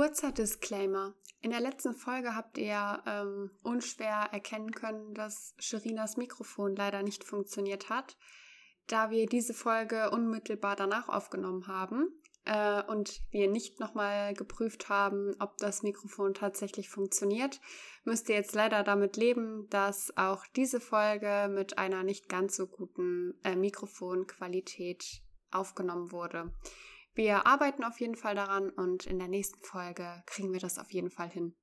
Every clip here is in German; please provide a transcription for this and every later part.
Kurzer Disclaimer. In der letzten Folge habt ihr ähm, unschwer erkennen können, dass Sherinas Mikrofon leider nicht funktioniert hat, da wir diese Folge unmittelbar danach aufgenommen haben äh, und wir nicht nochmal geprüft haben, ob das Mikrofon tatsächlich funktioniert, müsst ihr jetzt leider damit leben, dass auch diese Folge mit einer nicht ganz so guten äh, Mikrofonqualität aufgenommen wurde. Wir arbeiten auf jeden Fall daran und in der nächsten Folge kriegen wir das auf jeden Fall hin.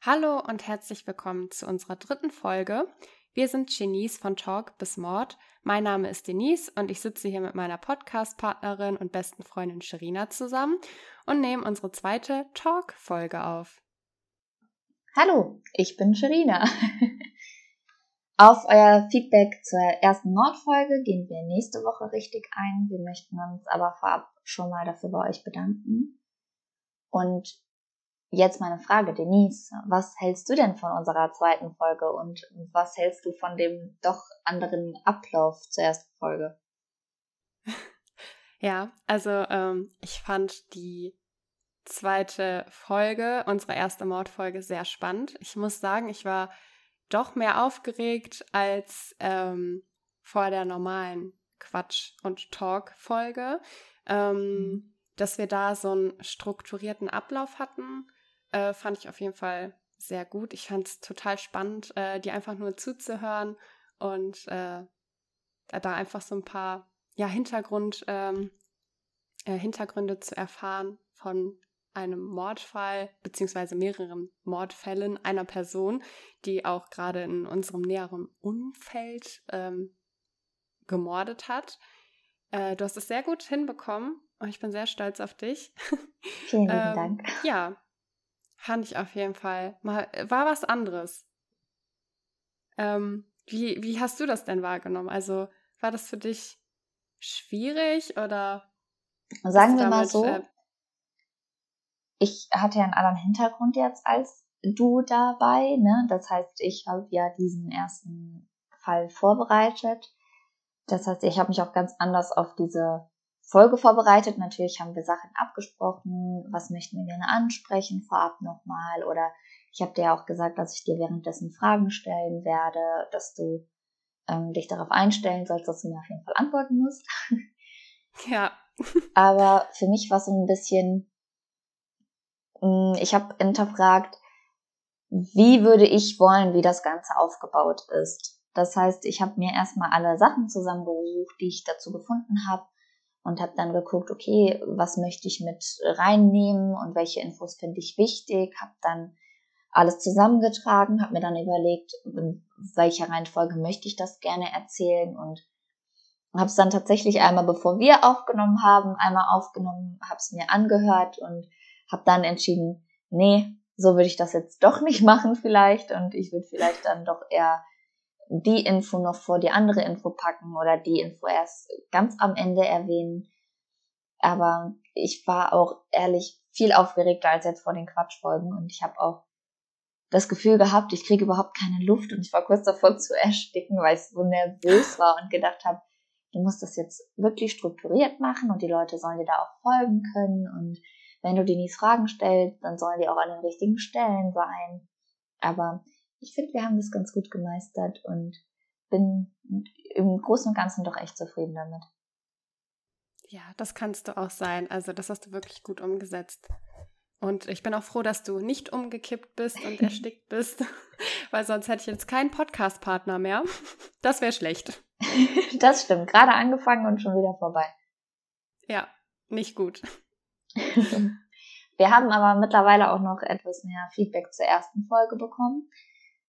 Hallo und herzlich willkommen zu unserer dritten Folge. Wir sind Genies von Talk bis Mord. Mein Name ist Denise und ich sitze hier mit meiner Podcast-Partnerin und besten Freundin Sherina zusammen und nehme unsere zweite Talk-Folge auf. Hallo, ich bin Sherina. Auf euer Feedback zur ersten Nordfolge gehen wir nächste Woche richtig ein. Wir möchten uns aber vorab schon mal dafür bei euch bedanken. Und jetzt meine Frage, Denise, was hältst du denn von unserer zweiten Folge und was hältst du von dem doch anderen Ablauf zur ersten Folge? Ja, also ähm, ich fand die zweite Folge, unsere erste Mordfolge, sehr spannend. Ich muss sagen, ich war doch mehr aufgeregt als ähm, vor der normalen Quatsch- und Talk-Folge. Ähm, mhm. Dass wir da so einen strukturierten Ablauf hatten, äh, fand ich auf jeden Fall sehr gut. Ich fand es total spannend, äh, die einfach nur zuzuhören und äh, da einfach so ein paar ja, Hintergrund, ähm, äh, Hintergründe zu erfahren von einem Mordfall beziehungsweise mehreren Mordfällen einer Person, die auch gerade in unserem näheren Umfeld ähm, gemordet hat. Äh, du hast es sehr gut hinbekommen und ich bin sehr stolz auf dich. Vielen ähm, Dank. Ja, fand ich auf jeden Fall. Mal, war was anderes. Ähm, wie, wie hast du das denn wahrgenommen? Also war das für dich schwierig oder? Sagen wir mal so, äh, ich hatte ja einen anderen Hintergrund jetzt als du dabei, ne? Das heißt, ich habe ja diesen ersten Fall vorbereitet. Das heißt, ich habe mich auch ganz anders auf diese Folge vorbereitet. Natürlich haben wir Sachen abgesprochen, was möchten wir gerne ansprechen, vorab nochmal. Oder ich habe dir ja auch gesagt, dass ich dir währenddessen Fragen stellen werde, dass du ähm, dich darauf einstellen sollst, dass du mir auf jeden Fall antworten musst. Ja. Aber für mich war es so ein bisschen, ich habe hinterfragt, wie würde ich wollen, wie das Ganze aufgebaut ist. Das heißt, ich habe mir erstmal alle Sachen zusammengesucht, die ich dazu gefunden habe und habe dann geguckt, okay, was möchte ich mit reinnehmen und welche Infos finde ich wichtig, habe dann alles zusammengetragen, habe mir dann überlegt, in welcher Reihenfolge möchte ich das gerne erzählen und habe es dann tatsächlich einmal, bevor wir aufgenommen haben, einmal aufgenommen, habe es mir angehört und habe dann entschieden, nee, so würde ich das jetzt doch nicht machen vielleicht. Und ich würde vielleicht dann doch eher die Info noch vor die andere Info packen oder die Info erst ganz am Ende erwähnen. Aber ich war auch ehrlich viel aufgeregter als jetzt vor den Quatschfolgen. Und ich habe auch das Gefühl gehabt, ich kriege überhaupt keine Luft. Und ich war kurz davor zu ersticken, weil ich so nervös war und gedacht habe, du musst das jetzt wirklich strukturiert machen und die Leute sollen dir da auch folgen können. Und wenn du Denise Fragen stellst, dann sollen die auch an den richtigen Stellen sein. Aber ich finde, wir haben das ganz gut gemeistert und bin im Großen und Ganzen doch echt zufrieden damit. Ja, das kannst du auch sein. Also das hast du wirklich gut umgesetzt. Und ich bin auch froh, dass du nicht umgekippt bist und erstickt bist, weil sonst hätte ich jetzt keinen Podcast-Partner mehr. Das wäre schlecht. Das stimmt. Gerade angefangen und schon wieder vorbei. Ja, nicht gut. Wir haben aber mittlerweile auch noch etwas mehr Feedback zur ersten Folge bekommen.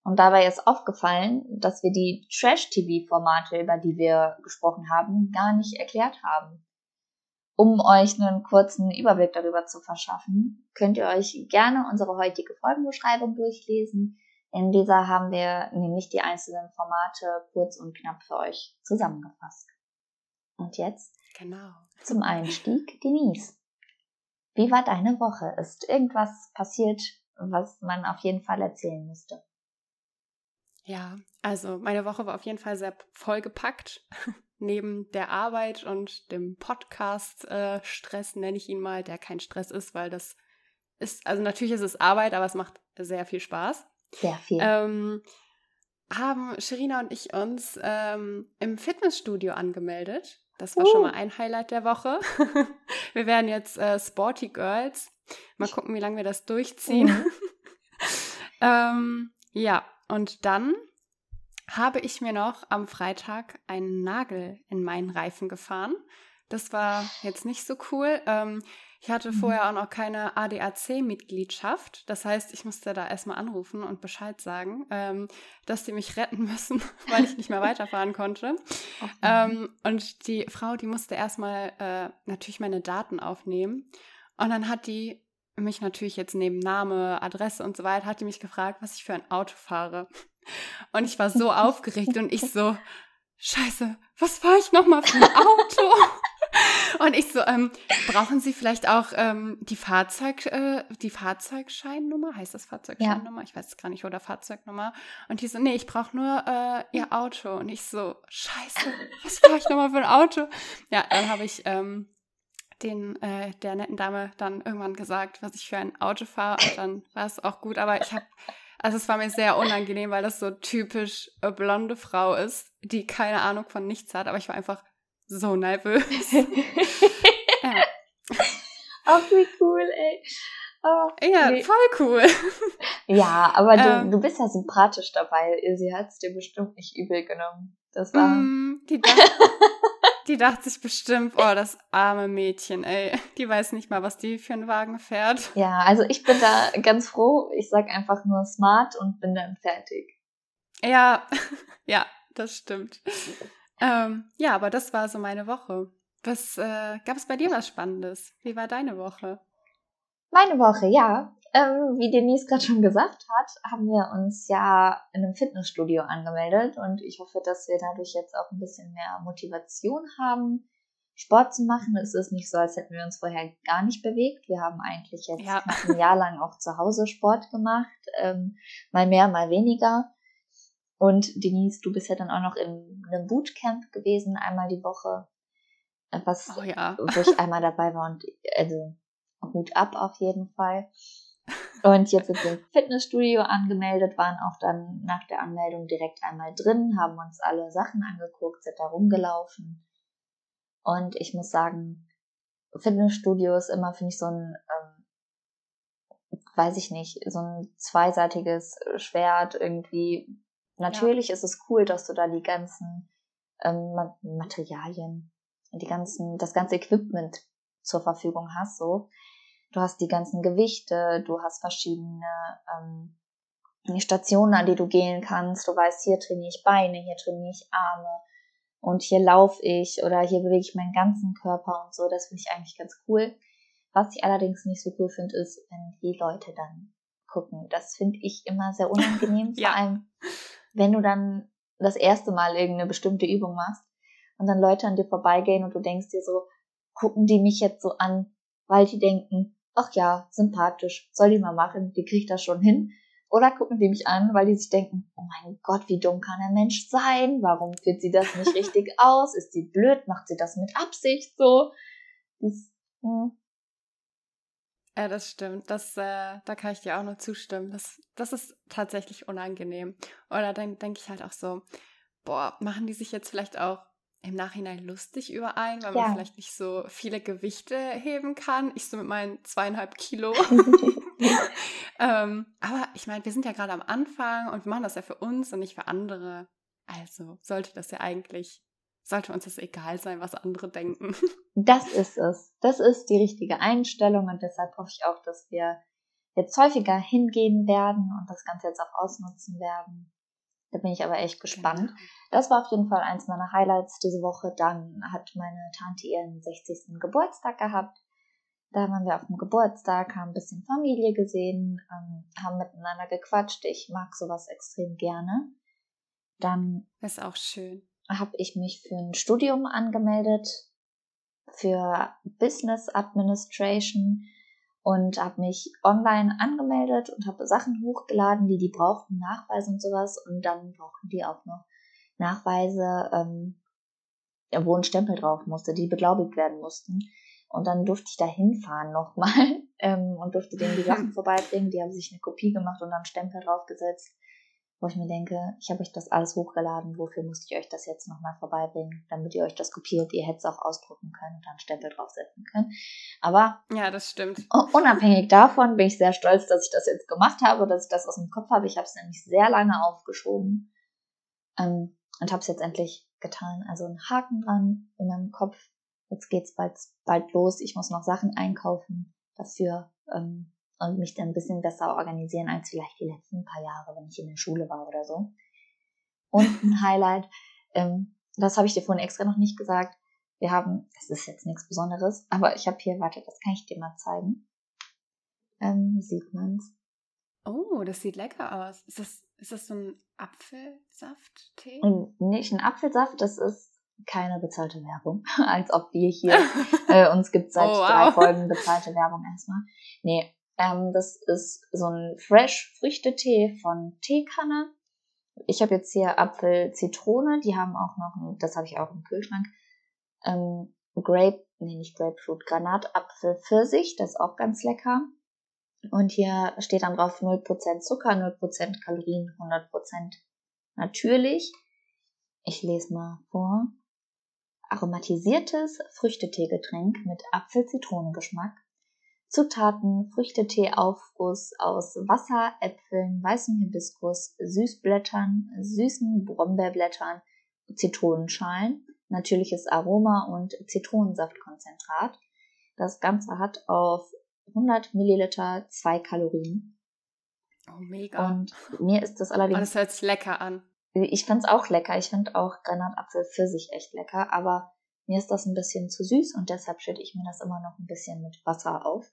Und dabei ist aufgefallen, dass wir die Trash-TV-Formate, über die wir gesprochen haben, gar nicht erklärt haben. Um euch einen kurzen Überblick darüber zu verschaffen, könnt ihr euch gerne unsere heutige Folgenbeschreibung durchlesen. In dieser haben wir nämlich die einzelnen Formate kurz und knapp für euch zusammengefasst. Und jetzt genau. zum Einstieg Denise. Wie war deine Woche? Ist irgendwas passiert, was man auf jeden Fall erzählen müsste? Ja, also meine Woche war auf jeden Fall sehr vollgepackt. neben der Arbeit und dem Podcast-Stress, äh, nenne ich ihn mal, der kein Stress ist, weil das ist, also natürlich ist es Arbeit, aber es macht sehr viel Spaß. Sehr viel. Ähm, haben Sherina und ich uns ähm, im Fitnessstudio angemeldet. Das war uh. schon mal ein Highlight der Woche. wir werden jetzt äh, Sporty Girls. Mal gucken, wie lange wir das durchziehen. Mhm. ähm, ja, und dann habe ich mir noch am Freitag einen Nagel in meinen Reifen gefahren. Das war jetzt nicht so cool. Ähm, ich hatte mhm. vorher auch noch keine ADAC-Mitgliedschaft. Das heißt, ich musste da erstmal anrufen und Bescheid sagen, ähm, dass die mich retten müssen, weil ich nicht mehr weiterfahren konnte. Ähm, und die Frau, die musste erstmal äh, natürlich meine Daten aufnehmen. Und dann hat die mich natürlich jetzt neben Name, Adresse und so weiter, hat die mich gefragt, was ich für ein Auto fahre. Und ich war so aufgeregt und ich so, scheiße, was fahre ich nochmal für ein Auto? Und ich so, ähm, brauchen Sie vielleicht auch ähm, die Fahrzeug, äh, die Fahrzeugscheinnummer? Heißt das Fahrzeugscheinnummer? Ja. Ich weiß es gar nicht, oder Fahrzeugnummer. Und die so, nee, ich brauche nur äh, Ihr Auto. Und ich so, scheiße, was brauche ich nochmal für ein Auto? Ja, dann habe ich ähm, den, äh, der netten Dame dann irgendwann gesagt, was ich für ein Auto fahre. Und dann war es auch gut. Aber ich habe also es war mir sehr unangenehm, weil das so typisch eine blonde Frau ist, die keine Ahnung von nichts hat. Aber ich war einfach so nervös. ja. Ach, wie cool, ey. Oh, ja, nee. voll cool. Ja, aber du, ähm, du bist ja sympathisch dabei. Sie hat es dir bestimmt nicht übel genommen. Das war. Mm, die, dacht, die dachte sich bestimmt, oh, das arme Mädchen, ey. Die weiß nicht mal, was die für einen Wagen fährt. Ja, also ich bin da ganz froh. Ich sag einfach nur smart und bin dann fertig. Ja, ja, das stimmt. Ähm, ja, aber das war so meine Woche. Was äh, gab es bei dir was Spannendes? Wie war deine Woche? Meine Woche, ja. Ähm, wie Denise gerade schon gesagt hat, haben wir uns ja in einem Fitnessstudio angemeldet und ich hoffe, dass wir dadurch jetzt auch ein bisschen mehr Motivation haben, Sport zu machen. Es ist nicht so, als hätten wir uns vorher gar nicht bewegt. Wir haben eigentlich jetzt ja. ein Jahr lang auch zu Hause Sport gemacht, ähm, mal mehr, mal weniger. Und Denise, du bist ja dann auch noch in einem Bootcamp gewesen, einmal die Woche, was, oh ja. wo ich einmal dabei war und also Hut ab auf jeden Fall. Und jetzt sind wir im Fitnessstudio angemeldet, waren auch dann nach der Anmeldung direkt einmal drin, haben uns alle Sachen angeguckt, sind da rumgelaufen. Und ich muss sagen, Fitnessstudio ist immer, finde ich, so ein, ähm, weiß ich nicht, so ein zweiseitiges Schwert irgendwie. Natürlich ja. ist es cool, dass du da die ganzen ähm, Materialien, die ganzen, das ganze Equipment zur Verfügung hast, so. Du hast die ganzen Gewichte, du hast verschiedene ähm, Stationen, an die du gehen kannst. Du weißt, hier trainiere ich Beine, hier trainiere ich Arme und hier laufe ich oder hier bewege ich meinen ganzen Körper und so. Das finde ich eigentlich ganz cool. Was ich allerdings nicht so cool finde, ist, wenn die Leute dann gucken. Das finde ich immer sehr unangenehm. ja. Vor allem, wenn du dann das erste Mal irgendeine bestimmte Übung machst und dann Leute an dir vorbeigehen und du denkst dir so, gucken die mich jetzt so an, weil die denken, ach ja, sympathisch, soll die mal machen, die kriegt das schon hin. Oder gucken die mich an, weil die sich denken, oh mein Gott, wie dumm kann ein Mensch sein? Warum führt sie das nicht richtig aus? Ist sie blöd? Macht sie das mit Absicht so? Das, hm. Ja, das stimmt. Das, äh, da kann ich dir auch nur zustimmen. Das, das ist tatsächlich unangenehm. Oder dann denke ich halt auch so, boah, machen die sich jetzt vielleicht auch im Nachhinein lustig über einen, weil ja. man vielleicht nicht so viele Gewichte heben kann. Ich so mit meinen zweieinhalb Kilo. ähm, aber ich meine, wir sind ja gerade am Anfang und wir machen das ja für uns und nicht für andere. Also sollte das ja eigentlich, sollte uns das egal sein, was andere denken. das ist es. Das ist die richtige Einstellung und deshalb hoffe ich auch, dass wir jetzt häufiger hingehen werden und das Ganze jetzt auch ausnutzen werden. Da bin ich aber echt gespannt. Genau. Das war auf jeden Fall eins meiner Highlights diese Woche. Dann hat meine Tante ihren 60. Geburtstag gehabt. Da waren wir auf dem Geburtstag, haben ein bisschen Familie gesehen, ähm, haben miteinander gequatscht. Ich mag sowas extrem gerne. Dann ist auch schön. Habe ich mich für ein Studium angemeldet für Business Administration und habe mich online angemeldet und habe Sachen hochgeladen, die die brauchten, Nachweise und sowas. Und dann brauchten die auch noch Nachweise, ähm, wo ein Stempel drauf musste, die beglaubigt werden mussten. Und dann durfte ich da hinfahren nochmal ähm, und durfte denen die Sachen vorbeibringen. Die haben sich eine Kopie gemacht und dann Stempel draufgesetzt, wo ich mir denke, ich habe euch das alles hochgeladen, wofür musste ich euch das jetzt nochmal vorbeibringen, damit ihr euch das kopiert. Ihr hättet es auch ausdrucken können und dann Stempel draufsetzen können. Aber ja, das stimmt. Unabhängig davon bin ich sehr stolz, dass ich das jetzt gemacht habe, dass ich das aus dem Kopf habe. Ich habe es nämlich sehr lange aufgeschoben ähm, und habe es jetzt endlich getan. Also ein Haken dran in meinem Kopf jetzt geht's bald, bald los, ich muss noch Sachen einkaufen dafür ähm, und mich dann ein bisschen besser organisieren als vielleicht die letzten paar Jahre, wenn ich in der Schule war oder so. Und ein Highlight, ähm, das habe ich dir vorhin extra noch nicht gesagt. Wir haben, das ist jetzt nichts Besonderes, aber ich habe hier, warte, das kann ich dir mal zeigen. Ähm, sieht man's. Oh, das sieht lecker aus. Ist das, ist das so ein Apfelsaft-Tee? Nicht ein Apfelsaft, das ist keine bezahlte Werbung, als ob wir hier äh, uns gibt seit oh, wow. drei Folgen bezahlte Werbung erstmal. Nee, ähm, das ist so ein Fresh Früchtetee von Teekanne. Ich habe jetzt hier Apfel Zitrone, die haben auch noch, das habe ich auch im Kühlschrank. Ähm, Grape, nee nicht Grapefruit, Granatapfel Pfirsich, das ist auch ganz lecker. Und hier steht dann drauf 0% Zucker, 0% Kalorien, 100% natürlich. Ich lese mal vor aromatisiertes Früchteteegetränk mit Apfel-Zitronen-Geschmack. Zutaten Früchtetee-Aufguss aus Wasser, Äpfeln, weißem Hibiskus, Süßblättern, süßen Brombeerblättern, Zitronenschalen, natürliches Aroma und Zitronensaftkonzentrat. Das Ganze hat auf 100 Milliliter zwei Kalorien. Oh, mega. Und mir ist das allerdings. Oh, das hört sich lecker an. Ich find's auch lecker. Ich find auch Granatapfel für sich echt lecker, aber mir ist das ein bisschen zu süß und deshalb schütte ich mir das immer noch ein bisschen mit Wasser auf.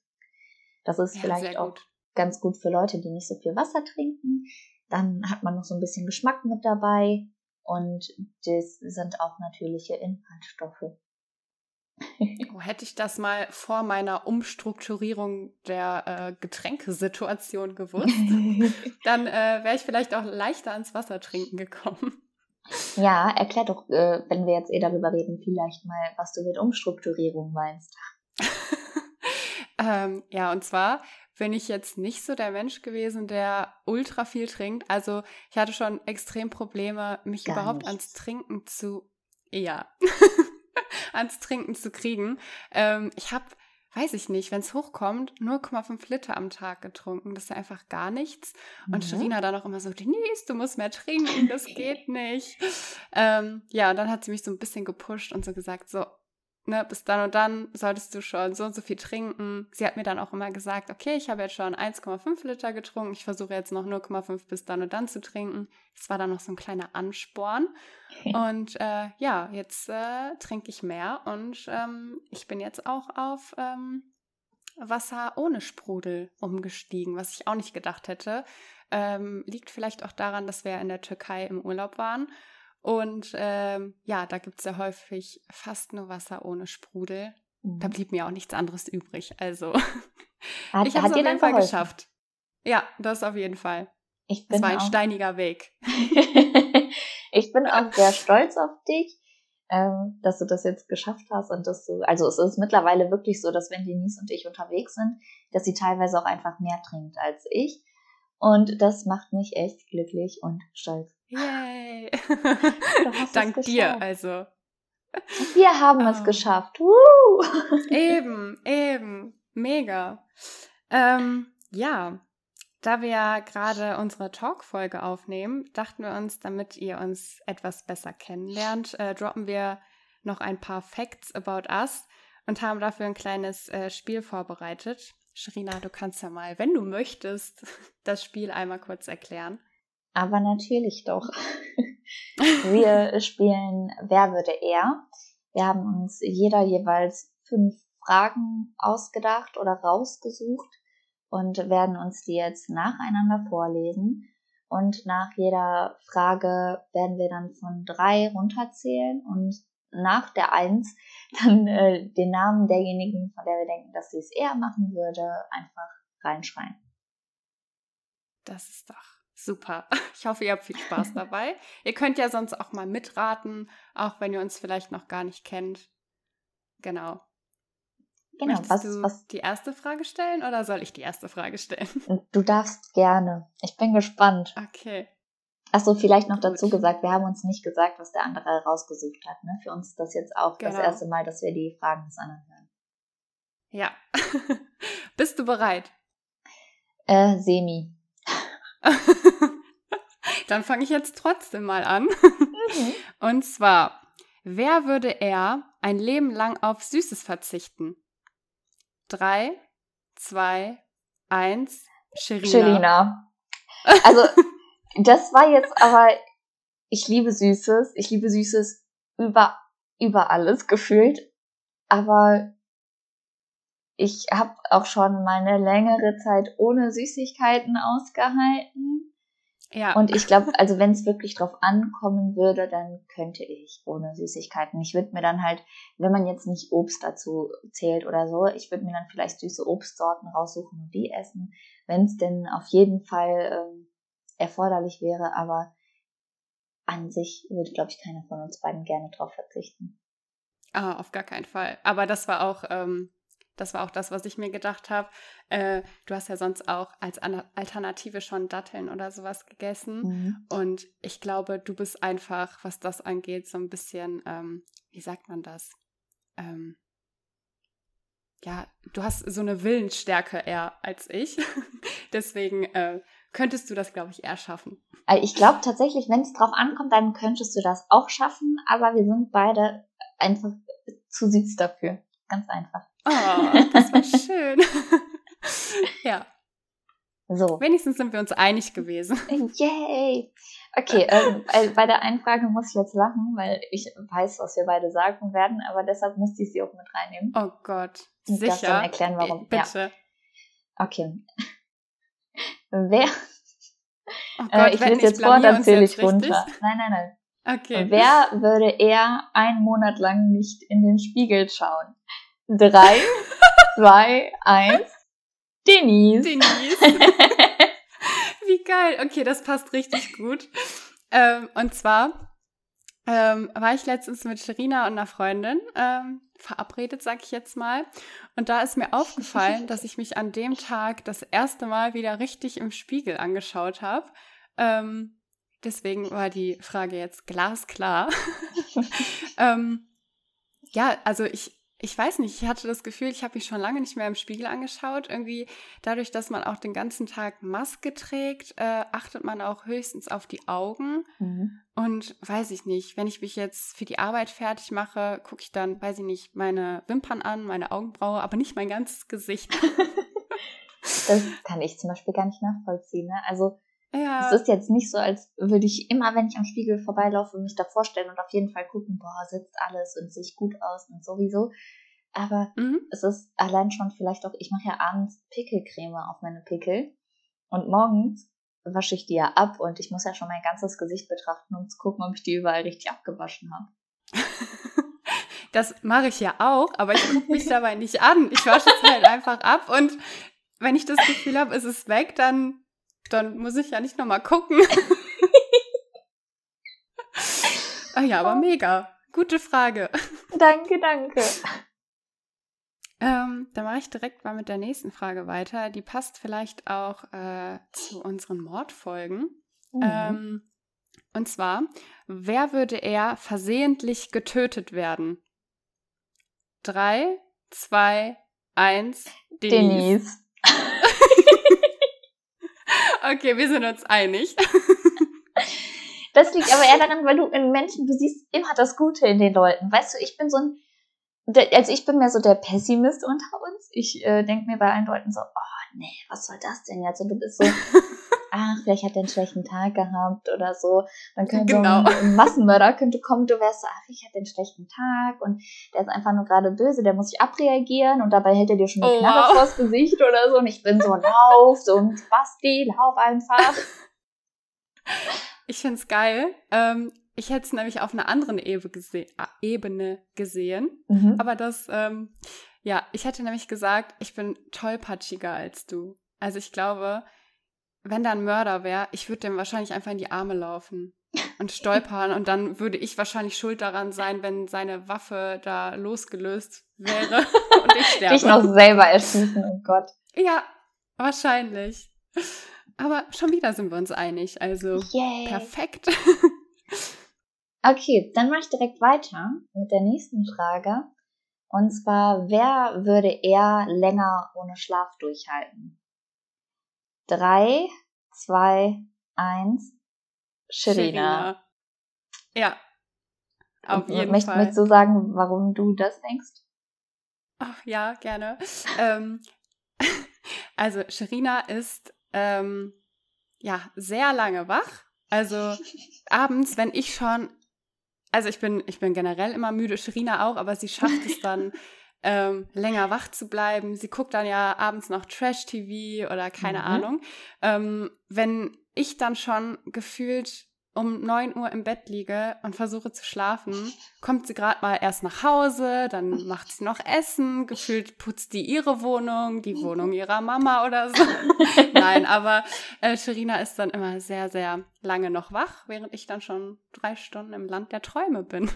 Das ist ja, vielleicht auch ganz gut für Leute, die nicht so viel Wasser trinken. Dann hat man noch so ein bisschen Geschmack mit dabei und das sind auch natürliche Inhaltsstoffe. Oh, hätte ich das mal vor meiner Umstrukturierung der äh, Getränkesituation gewusst, dann äh, wäre ich vielleicht auch leichter ans Wasser trinken gekommen. Ja, erklär doch, äh, wenn wir jetzt eh darüber reden, vielleicht mal, was du mit Umstrukturierung meinst. ähm, ja, und zwar bin ich jetzt nicht so der Mensch gewesen, der ultra viel trinkt. Also ich hatte schon extrem Probleme, mich Gar überhaupt nichts. ans Trinken zu. Ja. ans Trinken zu kriegen. Ähm, ich habe, weiß ich nicht, wenn es hochkommt, 0,5 Liter am Tag getrunken. Das ist ja einfach gar nichts. Und mhm. Sherina dann auch immer so, Denise, du musst mehr trinken, das geht nicht. ähm, ja, und dann hat sie mich so ein bisschen gepusht und so gesagt, so, ne, bis dann und dann solltest du schon so und so viel trinken. Sie hat mir dann auch immer gesagt, okay, ich habe jetzt schon 1,5 Liter getrunken, ich versuche jetzt noch 0,5 bis dann und dann zu trinken. Das war dann noch so ein kleiner Ansporn. Und äh, ja, jetzt äh, trinke ich mehr und ähm, ich bin jetzt auch auf ähm, Wasser ohne Sprudel umgestiegen, was ich auch nicht gedacht hätte. Ähm, liegt vielleicht auch daran, dass wir in der Türkei im Urlaub waren und ähm, ja, da gibt es ja häufig fast nur Wasser ohne Sprudel. Mhm. Da blieb mir auch nichts anderes übrig. Also hat, ich habe es auf jeden Fall geschafft. Ja, das auf jeden Fall. Ich bin es war ein steiniger Weg. ich bin auch sehr stolz auf dich, ähm, dass du das jetzt geschafft hast und dass du, also es ist mittlerweile wirklich so, dass wenn Denise und ich unterwegs sind, dass sie teilweise auch einfach mehr trinkt als ich. Und das macht mich echt glücklich und stolz. Yay! Dank dir, also. Wir haben oh. es geschafft. Woo! Eben, eben. Mega. Ähm, ja, da wir ja gerade unsere Talk-Folge aufnehmen, dachten wir uns, damit ihr uns etwas besser kennenlernt, äh, droppen wir noch ein paar Facts about us und haben dafür ein kleines äh, Spiel vorbereitet. Shrina, du kannst ja mal, wenn du möchtest, das Spiel einmal kurz erklären. Aber natürlich doch. Wir spielen Wer würde er? Wir haben uns jeder jeweils fünf Fragen ausgedacht oder rausgesucht und werden uns die jetzt nacheinander vorlesen. Und nach jeder Frage werden wir dann von drei runterzählen und nach der Eins dann äh, den Namen derjenigen, von der wir denken, dass sie es eher machen würde, einfach reinschreien. Das ist doch Super. Ich hoffe, ihr habt viel Spaß dabei. ihr könnt ja sonst auch mal mitraten, auch wenn ihr uns vielleicht noch gar nicht kennt. Genau. Genau, Möchtest was, du was, die erste Frage stellen oder soll ich die erste Frage stellen? Du darfst gerne. Ich bin gespannt. Okay. Achso, vielleicht noch dazu gesagt, wir haben uns nicht gesagt, was der andere rausgesucht hat. Ne? Für uns ist das jetzt auch genau. das erste Mal, dass wir die Fragen des anderen hören. Ja. Bist du bereit? Äh, semi. Dann fange ich jetzt trotzdem mal an. Mhm. Und zwar, wer würde er ein Leben lang auf Süßes verzichten? Drei, zwei, eins, Sherina. Sherina. Also, das war jetzt aber, ich liebe Süßes. Ich liebe Süßes über, über alles gefühlt. Aber ich habe auch schon mal eine längere Zeit ohne Süßigkeiten ausgehalten. Ja. Und ich glaube, also wenn es wirklich drauf ankommen würde, dann könnte ich ohne Süßigkeiten. Ich würde mir dann halt, wenn man jetzt nicht Obst dazu zählt oder so, ich würde mir dann vielleicht süße Obstsorten raussuchen und die essen, wenn es denn auf jeden Fall ähm, erforderlich wäre. Aber an sich würde, glaube ich, keiner von uns beiden gerne drauf verzichten. Ah, auf gar keinen Fall. Aber das war auch ähm, das war auch das, was ich mir gedacht habe. Äh, du hast ja sonst auch als Alternative schon Datteln oder sowas gegessen. Mhm. Und ich glaube, du bist einfach, was das angeht, so ein bisschen, ähm, wie sagt man das? Ähm, ja, du hast so eine Willensstärke eher als ich. Deswegen äh, könntest du das, glaube ich, eher schaffen. Also ich glaube tatsächlich, wenn es drauf ankommt, dann könntest du das auch schaffen. Aber wir sind beide einfach zu süß dafür. Ganz einfach. Oh, das war schön. ja. So. Wenigstens sind wir uns einig gewesen. Yay! Okay, ähm, bei der einen Frage muss ich jetzt lachen, weil ich weiß, was wir beide sagen werden, aber deshalb musste ich sie auch mit reinnehmen. Oh Gott. Sicher. Ich dann erklären, warum. Bitte. Ja. Okay. Wer. Oh Gott, äh, ich lese jetzt vor, dann zähle ich runter. Nein, nein, nein. Okay. Wer würde eher einen Monat lang nicht in den Spiegel schauen? Drei, zwei, eins. Denise. Denise. Wie geil. Okay, das passt richtig gut. Ähm, und zwar ähm, war ich letztens mit Sherina und einer Freundin ähm, verabredet, sag ich jetzt mal. Und da ist mir aufgefallen, dass ich mich an dem Tag das erste Mal wieder richtig im Spiegel angeschaut habe. Ähm, deswegen war die Frage jetzt glasklar. ähm, ja, also ich, ich weiß nicht, ich hatte das Gefühl, ich habe mich schon lange nicht mehr im Spiegel angeschaut. Irgendwie dadurch, dass man auch den ganzen Tag Maske trägt, äh, achtet man auch höchstens auf die Augen. Mhm. Und weiß ich nicht, wenn ich mich jetzt für die Arbeit fertig mache, gucke ich dann, weiß ich nicht, meine Wimpern an, meine Augenbraue, aber nicht mein ganzes Gesicht. das kann ich zum Beispiel gar nicht nachvollziehen. Ne? Also ja. Es ist jetzt nicht so, als würde ich immer, wenn ich am Spiegel vorbeilaufe, mich da vorstellen und auf jeden Fall gucken, boah, sitzt alles und sehe ich gut aus und sowieso. Aber mhm. es ist allein schon vielleicht auch, ich mache ja abends Pickelcreme auf meine Pickel und morgens wasche ich die ja ab und ich muss ja schon mein ganzes Gesicht betrachten, um zu gucken, ob ich die überall richtig abgewaschen habe. das mache ich ja auch, aber ich gucke mich dabei nicht an. Ich wasche es halt einfach ab und wenn ich das Gefühl habe, es ist weg, dann dann muss ich ja nicht nochmal gucken. ah ja, aber mega. Gute Frage. Danke, danke. Ähm, dann mache ich direkt mal mit der nächsten Frage weiter. Die passt vielleicht auch äh, zu unseren Mordfolgen. Mhm. Ähm, und zwar, wer würde er versehentlich getötet werden? Drei, zwei, eins, Denise. Denise. Okay, wir sind uns einig. Das liegt aber eher daran, weil du in Menschen, du siehst immer das Gute in den Leuten. Weißt du, ich bin so ein, also ich bin mehr so der Pessimist unter uns. Ich äh, denke mir bei allen Leuten so, oh nee, was soll das denn jetzt? Und du bist so, ach, vielleicht hat er einen schlechten Tag gehabt oder so. Dann könnte genau. so ein Massenmörder könnte kommen, du wärst so, ach, ich hatte einen schlechten Tag und der ist einfach nur gerade böse, der muss sich abreagieren und dabei hält er dir schon eine oh, Knarre wow. vors Gesicht oder so und ich bin so, lauf, so ein Basti, lauf einfach. Ich find's geil. Ähm, ich hätte es nämlich auf einer anderen Ebene, gese Ebene gesehen, mhm. aber das, ähm, ja, ich hätte nämlich gesagt, ich bin tollpatschiger als du. Also ich glaube, wenn da ein Mörder wäre, ich würde dem wahrscheinlich einfach in die Arme laufen und stolpern und dann würde ich wahrscheinlich schuld daran sein, wenn seine Waffe da losgelöst wäre und ich sterbe. Dich noch selber erschießen, oh Gott. Ja, wahrscheinlich. Aber schon wieder sind wir uns einig, also Yay. perfekt. okay, dann mache ich direkt weiter mit der nächsten Frage. Und zwar, wer würde eher länger ohne Schlaf durchhalten? Drei, zwei, eins. Sherina. Ja. Auf jeden Möcht, Fall. Möchtest du sagen, warum du das denkst? Ach ja, gerne. ähm, also Sherina ist ähm, ja sehr lange wach. Also abends, wenn ich schon, also ich bin, ich bin generell immer müde, Sherina auch, aber sie schafft es dann ähm, länger wach zu bleiben. Sie guckt dann ja abends noch Trash-TV oder keine mhm. Ahnung. Ähm, wenn ich dann schon gefühlt um 9 Uhr im Bett liege und versuche zu schlafen, kommt sie gerade mal erst nach Hause, dann macht sie noch Essen, gefühlt putzt die ihre Wohnung, die Wohnung ihrer Mama oder so. Nein, aber äh, Sherina ist dann immer sehr, sehr lange noch wach, während ich dann schon drei Stunden im Land der Träume bin.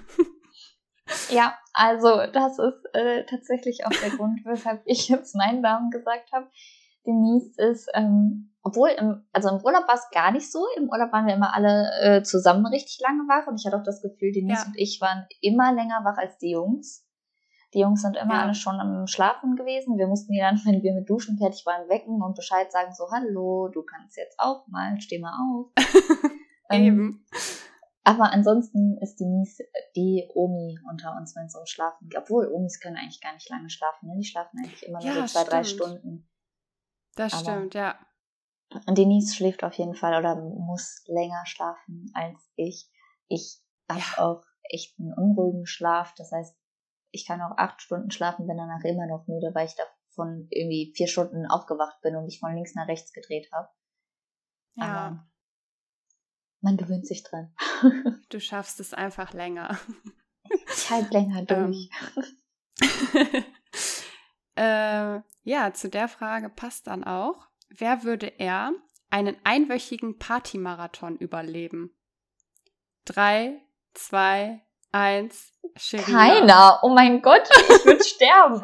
Ja, also das ist äh, tatsächlich auch der Grund, weshalb ich jetzt meinen Namen gesagt habe. Denise ist, ähm, obwohl, im, also im Urlaub war es gar nicht so. Im Urlaub waren wir immer alle äh, zusammen richtig lange wach und ich hatte auch das Gefühl, Denise ja. und ich waren immer länger wach als die Jungs. Die Jungs sind immer ja. alle schon am Schlafen gewesen. Wir mussten die dann, wenn wir mit Duschen fertig waren, wecken und Bescheid sagen, so, hallo, du kannst jetzt auch mal, steh mal auf. ähm, Eben. Aber ansonsten ist Denise die Omi unter uns, wenn es um Schlafen geht. Obwohl, Omis können eigentlich gar nicht lange schlafen. Ne? Die schlafen eigentlich immer nur ja, so zwei, stimmt. drei Stunden. Das Aber stimmt, ja. Denise schläft auf jeden Fall oder muss länger schlafen als ich. Ich habe ja. auch echt einen unruhigen Schlaf. Das heißt, ich kann auch acht Stunden schlafen, bin danach immer noch müde, weil ich davon irgendwie vier Stunden aufgewacht bin und mich von links nach rechts gedreht habe. Ja. Aber man gewöhnt sich dran. Du schaffst es einfach länger. Ich halte länger ähm. durch. äh, ja, zu der Frage passt dann auch, wer würde er einen einwöchigen Partymarathon überleben? Drei, zwei, eins, Sherina. Keiner. Oh mein Gott, ich würde sterben.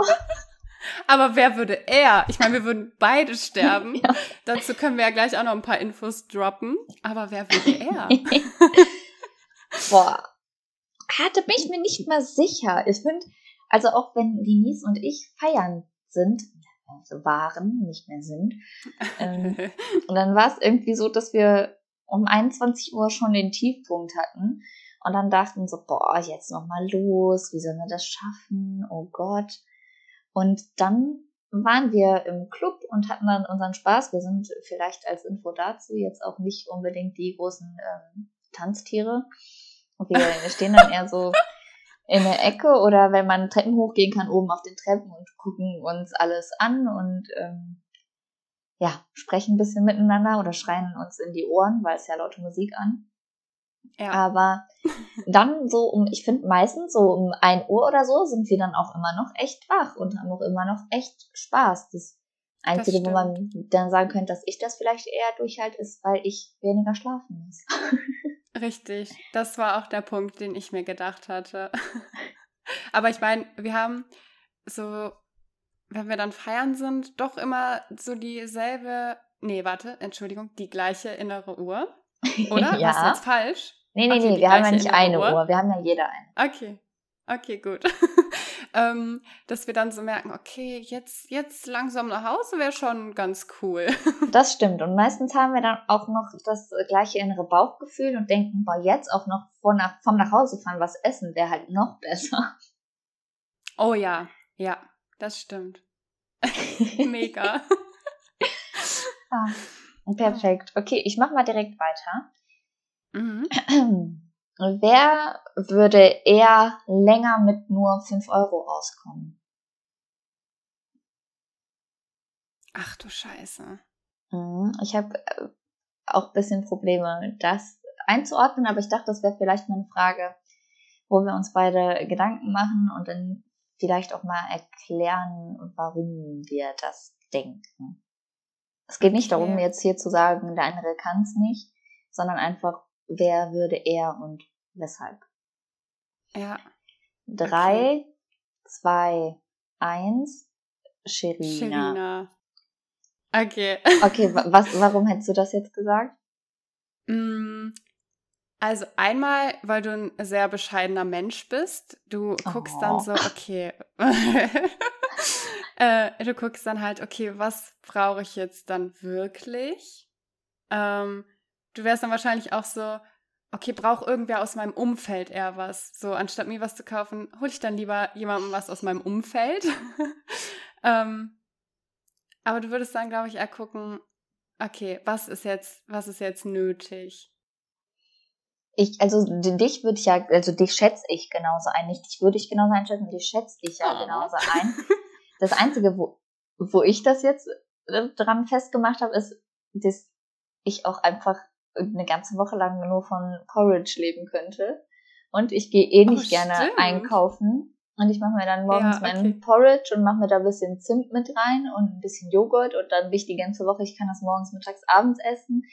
Aber wer würde er? Ich meine, wir würden beide sterben. ja. Dazu können wir ja gleich auch noch ein paar Infos droppen. Aber wer würde er? Boah. Hatte mich mir nicht mal sicher. Ich finde, also auch wenn Denise und ich feiern sind, also waren, nicht mehr sind. Ähm, und dann war es irgendwie so, dass wir um 21 Uhr schon den Tiefpunkt hatten und dann dachten so, boah, jetzt noch mal los, wie sollen wir das schaffen? Oh Gott. Und dann waren wir im Club und hatten dann unseren Spaß. Wir sind vielleicht als Info dazu jetzt auch nicht unbedingt die großen ähm, Tanztiere. Wir stehen dann eher so in der Ecke oder wenn man Treppen hochgehen kann, oben auf den Treppen und gucken uns alles an und ähm, ja, sprechen ein bisschen miteinander oder schreien uns in die Ohren, weil es ja laute Musik an. Ja. Aber dann so um, ich finde meistens so um ein Uhr oder so sind wir dann auch immer noch echt wach und haben auch immer noch echt Spaß. Das Einzige, wo man dann sagen könnte, dass ich das vielleicht eher durchhalte, ist, weil ich weniger schlafen muss. Richtig, das war auch der Punkt, den ich mir gedacht hatte. Aber ich meine, wir haben so, wenn wir dann feiern sind, doch immer so dieselbe, nee, warte, Entschuldigung, die gleiche innere Uhr. Oder? ja. Was ist jetzt falsch? Nee, nee, okay, nee, wir haben ja nicht eine Uhr. Uhr. wir haben ja jeder eine. Okay. Okay, gut. ähm, dass wir dann so merken, okay, jetzt, jetzt langsam nach Hause wäre schon ganz cool. das stimmt. Und meistens haben wir dann auch noch das gleiche innere Bauchgefühl und denken, boah, jetzt auch noch vor nach, vom Nachhausefahren was essen wäre halt noch besser. Oh ja, ja, das stimmt. Mega. ah. Perfekt. Okay, ich mache mal direkt weiter. Mhm. Wer würde eher länger mit nur 5 Euro auskommen? Ach du Scheiße. Mhm, ich habe äh, auch ein bisschen Probleme, das einzuordnen, aber ich dachte, das wäre vielleicht mal eine Frage, wo wir uns beide Gedanken machen und dann vielleicht auch mal erklären, warum wir das denken. Es geht nicht darum, jetzt hier zu sagen, der andere kann es nicht, sondern einfach, wer würde er und weshalb. Ja. Drei, okay. zwei, eins, Sherina. Sherina. Okay. Okay, was, warum hättest du das jetzt gesagt? Mm, also einmal, weil du ein sehr bescheidener Mensch bist. Du guckst oh. dann so, okay. äh, du guckst dann halt, okay, was brauche ich jetzt dann wirklich? Ähm, du wärst dann wahrscheinlich auch so, okay, braucht irgendwer aus meinem Umfeld eher was. So, anstatt mir was zu kaufen, hole ich dann lieber jemandem was aus meinem Umfeld. ähm, aber du würdest dann, glaube ich, eher gucken, okay, was ist jetzt, was ist jetzt nötig? Ich, also dich würde ich ja, also dich schätze ich genauso ein. Nicht dich würde ich genauso einschätzen, dich schätze ich ja oh. genauso ein. Das Einzige, wo, wo ich das jetzt äh, dran festgemacht habe, ist, dass ich auch einfach eine ganze Woche lang nur von Porridge leben könnte. Und ich gehe eh nicht oh, gerne stimmt. einkaufen. Und ich mache mir dann morgens ja, okay. meinen Porridge und mache mir da ein bisschen Zimt mit rein und ein bisschen Joghurt und dann bin ich die ganze Woche, ich kann das morgens, mittags, abends essen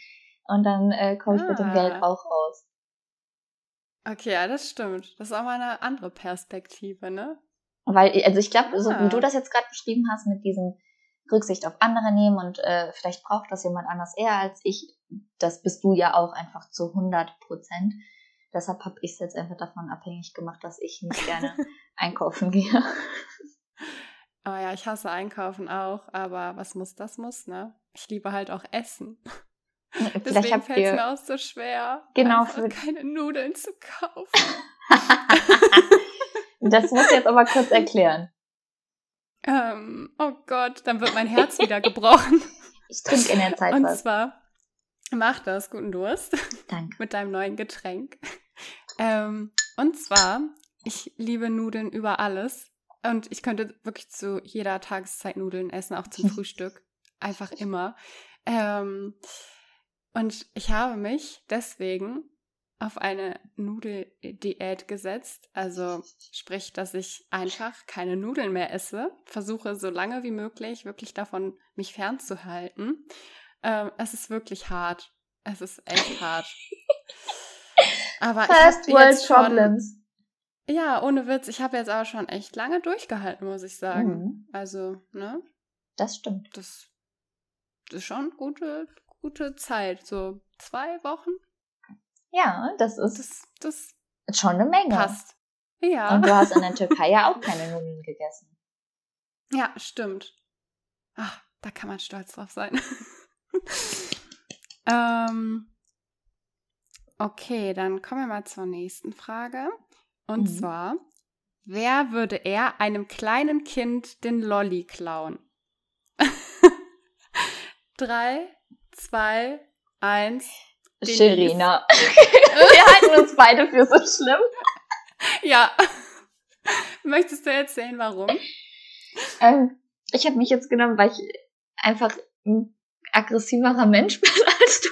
und dann äh, komme ich ah. mit dem Geld ah. auch raus. Okay, ja, das stimmt. Das ist auch mal eine andere Perspektive, ne? Weil, also ich glaube, ah. so wie du das jetzt gerade beschrieben hast, mit diesem Rücksicht auf andere nehmen und äh, vielleicht braucht das jemand anders eher als ich, das bist du ja auch einfach zu 100 Prozent. Deshalb habe ich es jetzt einfach davon abhängig gemacht, dass ich nicht gerne einkaufen gehe. Oh ja, ich hasse einkaufen auch, aber was muss, das muss, ne? Ich liebe halt auch Essen. Deswegen fällt es mir auch so schwer, genau für keine Nudeln zu kaufen. das muss ich jetzt aber kurz erklären. Ähm, oh Gott, dann wird mein Herz wieder gebrochen. Ich trinke in der Zeit Und was. Und zwar, mach das, guten Durst. Danke. Mit deinem neuen Getränk. Ähm, und zwar, ich liebe Nudeln über alles. Und ich könnte wirklich zu jeder Tageszeit Nudeln essen, auch zum Frühstück. Einfach immer. Ähm, und ich habe mich deswegen auf eine Nudeldiät gesetzt. Also sprich, dass ich einfach keine Nudeln mehr esse. Versuche so lange wie möglich wirklich davon mich fernzuhalten. Ähm, es ist wirklich hart. Es ist echt hart. Aber First ich World schon, Problems. Ja, ohne Witz. Ich habe jetzt aber schon echt lange durchgehalten, muss ich sagen. Mhm. Also, ne? Das stimmt. Das, das ist schon gute, gute Zeit. So zwei Wochen. Ja, das ist das, das schon eine Menge. Passt. Ja. Und du hast in der Türkei ja auch keine Nudeln gegessen. Ja, stimmt. Ach, da kann man stolz drauf sein. ähm, okay, dann kommen wir mal zur nächsten Frage. Und mhm. zwar, wer würde er einem kleinen Kind den Lolli klauen? Drei, zwei, eins. Sherina. Wir halten uns beide für so schlimm. Ja. Möchtest du erzählen, warum? Ähm, ich habe mich jetzt genommen, weil ich einfach ein aggressiverer Mensch bin als du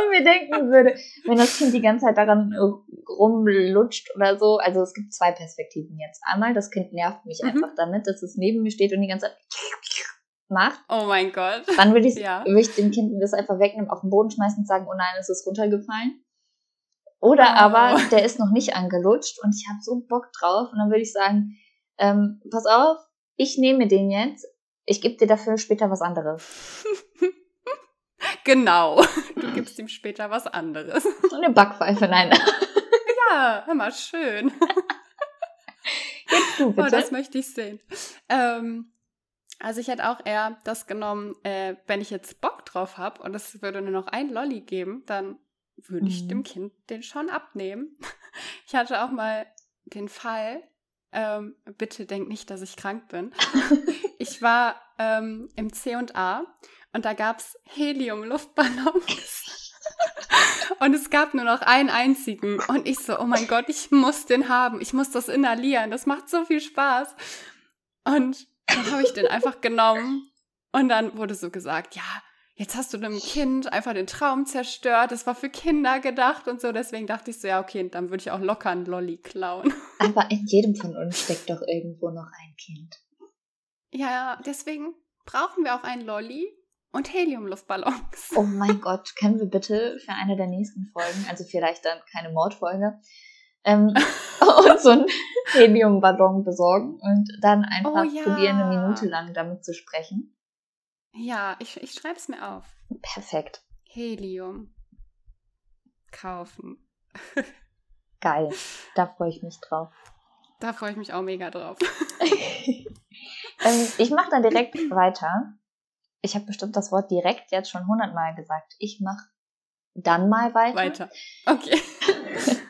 und mir denken würde, wenn das Kind die ganze Zeit daran rumlutscht oder so. Also es gibt zwei Perspektiven jetzt. Einmal, das Kind nervt mich mhm. einfach damit, dass es neben mir steht und die ganze Zeit macht. Oh mein Gott. Dann würde ich, ja. würd ich dem Kind das einfach wegnehmen, auf den Boden schmeißen und sagen, oh nein, es ist runtergefallen. Oder oh. aber der ist noch nicht angelutscht und ich habe so Bock drauf und dann würde ich sagen, ähm, pass auf, ich nehme den jetzt, ich gebe dir dafür später was anderes. genau, du gibst ihm später was anderes. Eine Backpfeife, nein. ja, mal, schön. Jetzt du, bitte. Oh, das möchte ich sehen. Ähm, also ich hätte auch eher das genommen, äh, wenn ich jetzt Bock drauf habe und es würde nur noch ein Lolli geben, dann würde ich mhm. dem Kind den schon abnehmen. Ich hatte auch mal den Fall, ähm, bitte denk nicht, dass ich krank bin. ich war ähm, im C&A und da gab es Helium-Luftballons. und es gab nur noch einen einzigen. Und ich so, oh mein Gott, ich muss den haben. Ich muss das inhalieren. Das macht so viel Spaß. Und dann habe ich den einfach genommen und dann wurde so gesagt, ja, jetzt hast du einem Kind einfach den Traum zerstört, das war für Kinder gedacht und so. Deswegen dachte ich so, ja, okay, dann würde ich auch locker einen Lolli klauen. Aber in jedem von uns steckt doch irgendwo noch ein Kind. Ja, deswegen brauchen wir auch einen Lolli, und Heliumluftballons. Oh mein Gott, können wir bitte für eine der nächsten Folgen, also vielleicht dann keine Mordfolge, ähm, uns so einen Heliumballon besorgen und dann einfach Oh ja. probieren, eine Minute lang damit zu sprechen? Ja, ich, ich schreibe es mir auf. Perfekt. Helium. Kaufen. Geil. Da freue ich mich drauf. Da freue ich mich auch mega drauf. ähm, ich mache dann direkt weiter. Ich habe bestimmt das Wort direkt jetzt schon hundertmal gesagt. Ich mache dann mal weiter. Weiter. Okay.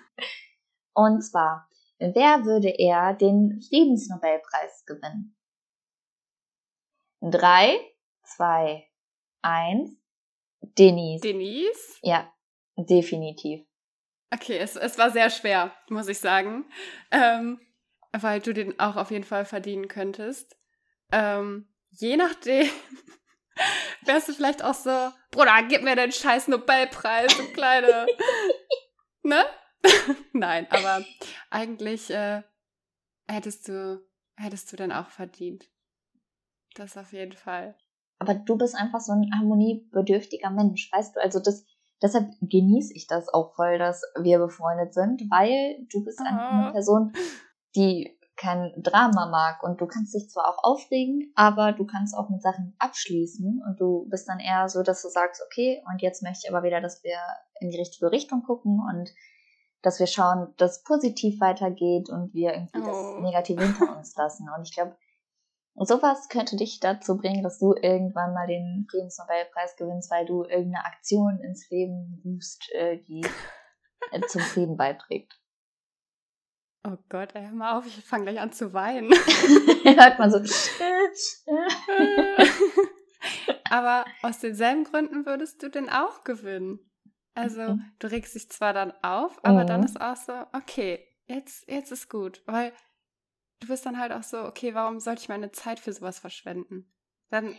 Und zwar, wer würde er den Friedensnobelpreis gewinnen? Drei, zwei, eins. Denise. Denise? ja, definitiv. Okay, es, es war sehr schwer, muss ich sagen. Ähm, weil du den auch auf jeden Fall verdienen könntest. Ähm, je nachdem wärst du vielleicht auch so, Bruder, gib mir den scheiß Nobelpreis, du kleine. ne? Nein, aber eigentlich äh, hättest du hättest du dann auch verdient. Das auf jeden Fall. Aber du bist einfach so ein harmoniebedürftiger Mensch, weißt du? Also das, deshalb genieße ich das auch voll, dass wir befreundet sind, weil du bist einfach eine Person, die kein Drama mag und du kannst dich zwar auch aufregen, aber du kannst auch mit Sachen abschließen und du bist dann eher so, dass du sagst, okay, und jetzt möchte ich aber wieder, dass wir in die richtige Richtung gucken und dass wir schauen, dass positiv weitergeht und wir irgendwie Oh. das Negative hinter uns lassen. Und ich glaube, sowas könnte dich dazu bringen, dass du irgendwann mal den Friedensnobelpreis gewinnst, weil du irgendeine Aktion ins Leben rufst, äh, die äh, zum Frieden beiträgt. Oh Gott, ey, hör mal auf, ich fange gleich an zu weinen. Hört man so. aber aus denselben Gründen würdest du den auch gewinnen. Also, Mhm. du regst dich zwar dann auf, aber dann Mhm. ist auch so, okay, jetzt, jetzt ist gut. Weil du bist dann halt auch so, okay, warum sollte ich meine Zeit für sowas verschwenden? Dann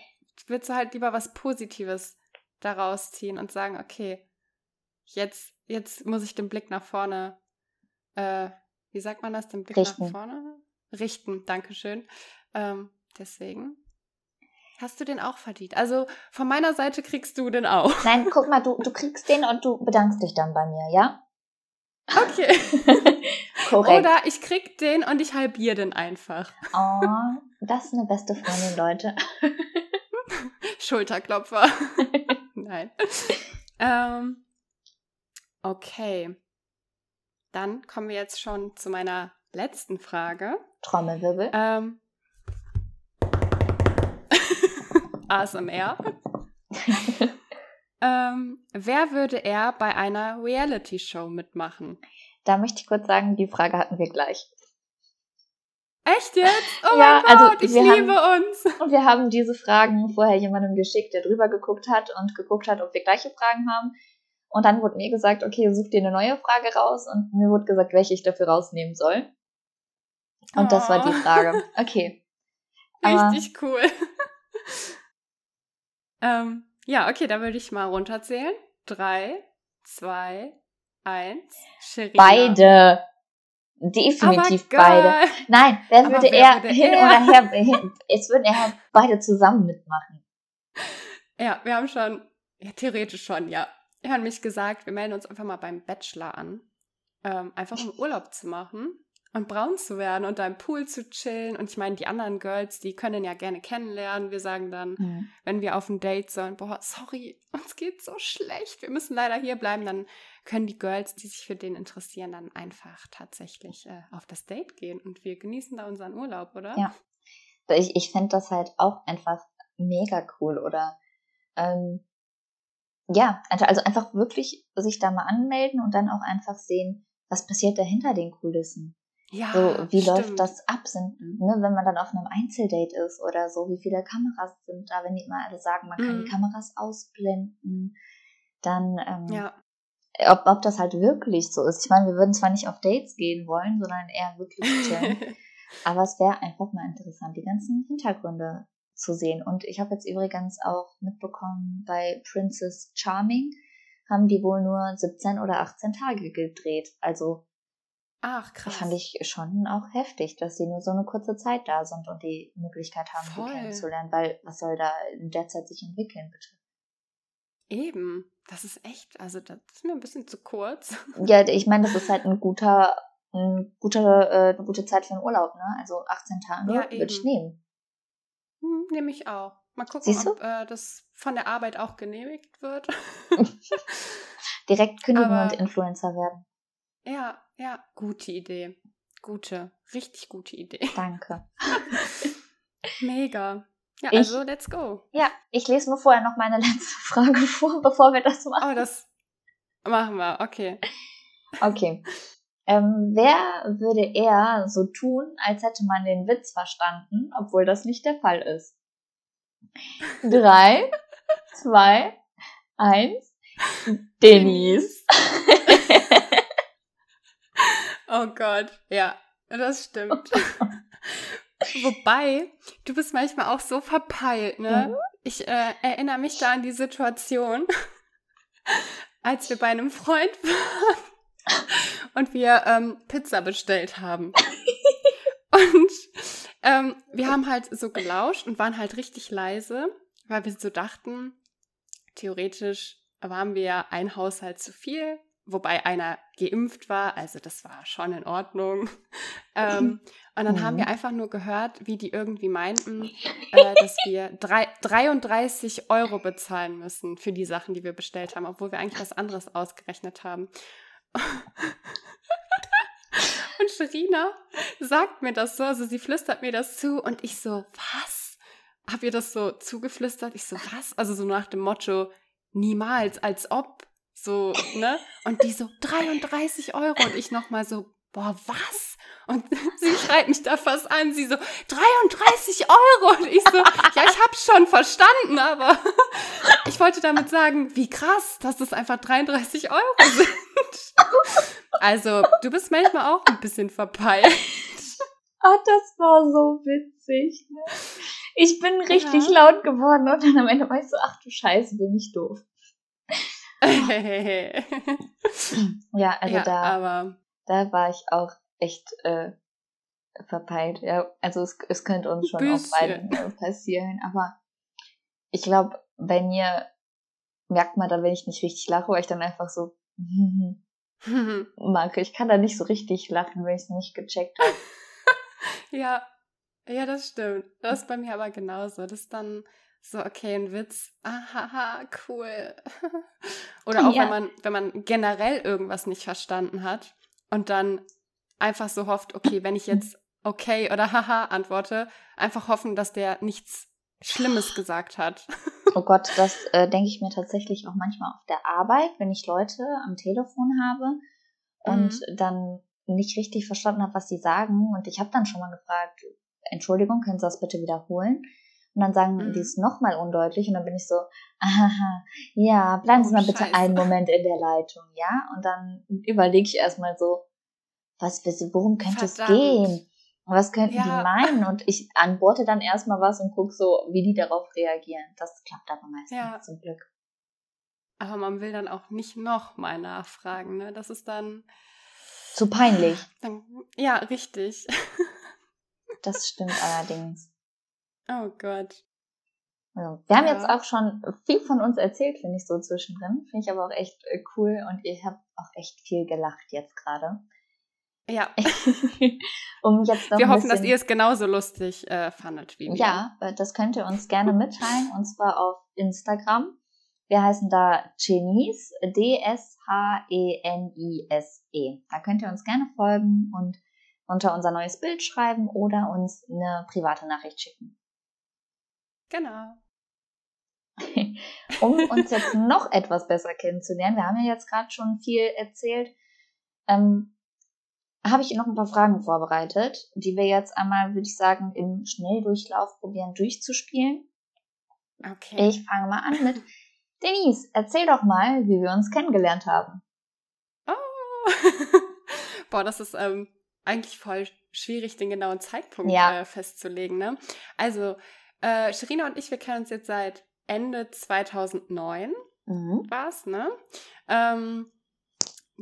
willst du halt lieber was Positives daraus ziehen und sagen, okay, jetzt, jetzt muss ich den Blick nach vorne, äh, wie sagt man das, den Blick Richten. nach vorne richten. Dankeschön. Ähm, deswegen hast du den auch verdient. Also von meiner Seite kriegst du den auch. Nein, guck mal, du, du kriegst den und du bedankst dich dann bei mir, ja? Okay. Korrekt. Oder ich krieg den und ich halbiere den einfach. Oh, das ist eine beste Freundin, Leute. Schulterklopfer. Nein. Ähm, okay. Dann kommen wir jetzt schon zu meiner letzten Frage. Trommelwirbel. Ähm, ASMR. ähm, wer würde er bei einer Reality-Show mitmachen? Da möchte ich kurz sagen, die Frage hatten wir gleich. Echt jetzt? Oh Ja, mein Gott, also ich liebe uns. Und wir haben diese Fragen vorher jemandem geschickt, der drüber geguckt hat und geguckt hat, ob wir gleiche Fragen haben. Und dann wurde mir gesagt, okay, such dir eine neue Frage raus. Und mir wurde gesagt, welche ich dafür rausnehmen soll. Und das war die Oh. Frage. Okay. Aber- Richtig cool. ähm, ja, okay, dann würde ich mal runterzählen. Drei, zwei, eins. Sherina. Beide. Definitiv geil. beide. Nein, wer Aber würde wer er würde hin er? oder her? Hin, es würden eher beide zusammen mitmachen. Ja, wir haben schon, ja, theoretisch schon, ja. Wir haben nämlich gesagt, wir melden uns einfach mal beim Bachelor an. Ähm, einfach um Urlaub zu machen und braun zu werden und da im Pool zu chillen. Und ich meine, die anderen Girls, die können ja gerne kennenlernen. Wir sagen dann, Hm. wenn wir auf ein Date sollen, boah, sorry, uns geht's so schlecht, wir müssen leider hier bleiben, dann können die Girls, die sich für den interessieren, dann einfach tatsächlich äh, auf das Date gehen und wir genießen da unseren Urlaub, oder? Ja. Ich, ich fände das halt auch einfach mega cool oder ähm, ja, also also einfach wirklich sich da mal anmelden und dann auch einfach sehen, was passiert da hinter den Kulissen. Ja, So, wie läuft stimmt. das ab? Sind, ne, wenn man dann auf einem Einzeldate ist oder so, wie viele Kameras sind da, wenn die immer alle sagen, man kann Mhm. die Kameras ausblenden, dann ähm, Ja, ob, ob das halt wirklich so ist. Ich meine, wir würden zwar nicht auf Dates gehen wollen, sondern eher wirklich chillen. Aber es wäre einfach mal interessant, die ganzen Hintergründe zu sehen. Und ich habe jetzt übrigens auch mitbekommen, bei Princess Charming haben die wohl nur 17 oder 18 Tage gedreht. Also Ach, krass. fand ich schon auch heftig, dass sie nur so eine kurze Zeit da sind und die Möglichkeit haben, Voll. sie kennenzulernen. Weil was soll da in der Zeit sich entwickeln, bitte? Eben. Das ist echt, also das ist mir ein bisschen zu kurz. Ja, ich meine, das ist halt ein guter, ein guter, äh, eine gute Zeit für einen Urlaub, ne? Also 18 Tage Ja, würde ich nehmen. Hm, Nehme ich auch. Mal gucken, ob äh, das von der Arbeit auch genehmigt wird. Direkt kündigen Aber- und Influencer werden. ja, ja, gute Idee. Gute, richtig gute Idee. Danke. Mega. Ja, Ich- also let's go. Ja, ich lese nur vorher noch meine letzte Frage vor, bevor wir das machen. Oh, das machen wir. Okay. Okay. Ähm, wer würde eher so tun, als hätte man den Witz verstanden, obwohl das nicht der Fall ist? Drei, zwei, eins. Denise. Oh Gott, ja, das stimmt. Wobei, du bist manchmal auch so verpeilt, ne? Mhm. Ich äh, erinnere mich da an die Situation, als wir bei einem Freund waren und wir ähm, Pizza bestellt haben. Und ähm, wir haben halt so gelauscht und waren halt richtig leise, weil wir so dachten, theoretisch waren wir ein Haushalt zu viel, wobei einer geimpft war, also das war schon in Ordnung. Ähm, und dann haben Mhm. wir einfach nur gehört, wie die irgendwie meinten, äh, dass wir drei, 33 Euro bezahlen müssen für die Sachen, die wir bestellt haben, obwohl wir eigentlich was anderes ausgerechnet haben. Und Sherina sagt mir das so, also sie flüstert mir das zu und ich so, was? Hab ihr das so zugeflüstert? Ich so, was? Also so nach dem Motto, niemals, als ob, so, ne? Und die so, 33 Euro und ich nochmal so, boah, was? Und sie schreit mich da fast an, sie so, 33 Euro und ich so, ja, ich hab's schon verstanden, aber ich wollte damit sagen, wie krass, dass das einfach 33 Euro sind. Also, du bist manchmal auch ein bisschen verpeilt. Ah, das war so witzig. Ne? Ich bin richtig Ja. laut geworden und dann am Ende war ich so, ach du Scheiße, bin ich doof. Ja, also ja, da, aber da war ich auch echt äh, verpeilt. Ja, also es, es könnte uns schon auf Bisschen. beiden äh, passieren, aber ich glaube, bei mir merkt man da, wenn ich nicht richtig lache, weil ich dann einfach so mache. Ich kann da nicht so richtig lachen, wenn ich es nicht gecheckt habe. ja, ja, das stimmt. Das ist bei mir aber genauso. Das ist dann so, okay, ein Witz. Ahaha, cool. Oder auch Ja. wenn man, wenn man generell irgendwas nicht verstanden hat und dann einfach so hofft, okay, wenn ich jetzt okay oder haha antworte, einfach hoffen, dass der nichts Schlimmes gesagt hat. Oh Gott, das äh, denke ich mir tatsächlich auch manchmal auf der Arbeit, wenn ich Leute am Telefon habe und Mhm. dann nicht richtig verstanden habe, was sie sagen. Und ich habe dann schon mal gefragt, Entschuldigung, können Sie das bitte wiederholen? Und dann sagen Mhm. die es nochmal undeutlich und dann bin ich so, aha, ja, bleiben Sie Oh, mal bitte Scheiße. einen Moment in der Leitung, ja? Und dann überlege ich erstmal so, was, worum könnte es Verdammt. gehen? Was könnten Ja. die meinen? Und ich antworte dann erstmal was und gucke so, wie die darauf reagieren. Das klappt aber meistens Ja. zum Glück. Aber man will dann auch nicht nochmal nachfragen, ne? Das ist dann, Zu peinlich. dann ja, richtig. Das stimmt allerdings. Oh Gott. Also, wir haben Ja. jetzt auch schon viel von uns erzählt, finde ich so zwischendrin. Finde ich aber auch echt äh, cool und ihr habt auch echt viel gelacht jetzt gerade. Ja, um jetzt noch wir hoffen, dass ihr es genauso lustig äh, fandet wie wir. Ja, das könnt ihr uns gerne mitteilen und zwar auf Instagram. Wir heißen da Genies, D-S-H-E-N-I-S-E. Da könnt ihr uns gerne folgen und unter unser neues Bild schreiben oder uns eine private Nachricht schicken. Genau. um uns jetzt noch etwas besser kennenzulernen, wir haben ja jetzt gerade schon viel erzählt, ähm, habe ich noch ein paar Fragen vorbereitet, die wir jetzt einmal, würde ich sagen, im Schnelldurchlauf probieren durchzuspielen. Okay. Ich fange mal an mit Denise, erzähl doch mal, wie wir uns kennengelernt haben. Oh. Boah, das ist ähm, eigentlich voll schwierig, den genauen Zeitpunkt Ja. äh, festzulegen. Ne? Also, äh, Sherina und ich, wir kennen uns jetzt seit Ende 2009 Mhm. war es, ne? Ähm,